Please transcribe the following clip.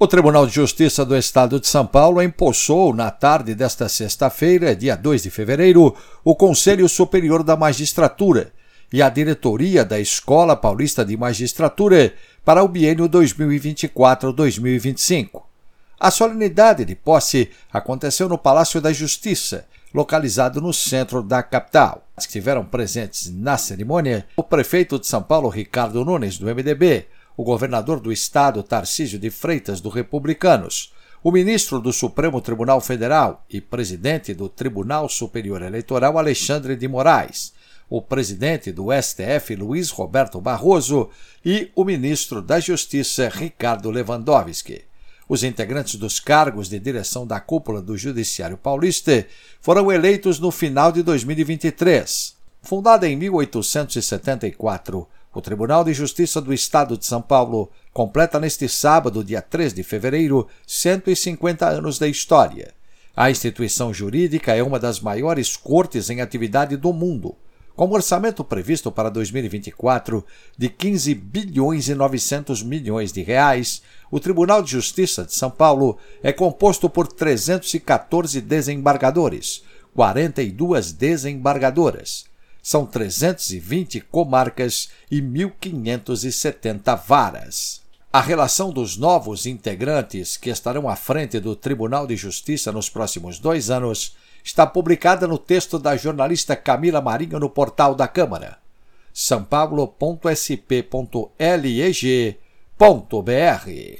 O Tribunal de Justiça do Estado de São Paulo empossou, na tarde desta sexta-feira, dia 2 de fevereiro, o Conselho Superior da Magistratura e a diretoria da Escola Paulista de Magistratura para o biênio 2024-2025. A solenidade de posse aconteceu no Palácio da Justiça, localizado no centro da capital. Estiveram presentes na cerimônia o prefeito de São Paulo, Ricardo Nunes, do MDB, o governador do estado, Tarcísio de Freitas, do Republicanos, o ministro do Supremo Tribunal Federal e presidente do Tribunal Superior Eleitoral, Alexandre de Moraes, o presidente do STF, Luiz Roberto Barroso, e o ministro da Justiça, Ricardo Lewandowski. Os integrantes dos cargos de direção da cúpula do Judiciário Paulista foram eleitos no final de 2023. Fundada em 1874, o Tribunal de Justiça do Estado de São Paulo completa neste sábado, dia 3 de fevereiro, 150 anos da história. A instituição jurídica é uma das maiores cortes em atividade do mundo, com orçamento previsto para 2024 de 15 bilhões e 900 milhões de reais. O Tribunal de Justiça de São Paulo é composto por 314 desembargadores, 42 desembargadoras, são 320 comarcas e 1.570 varas. A relação dos novos integrantes que estarão à frente do Tribunal de Justiça nos próximos dois anos está publicada no texto da jornalista Camila Marinho no portal da Câmara, sãopaulo.sp.leg.br.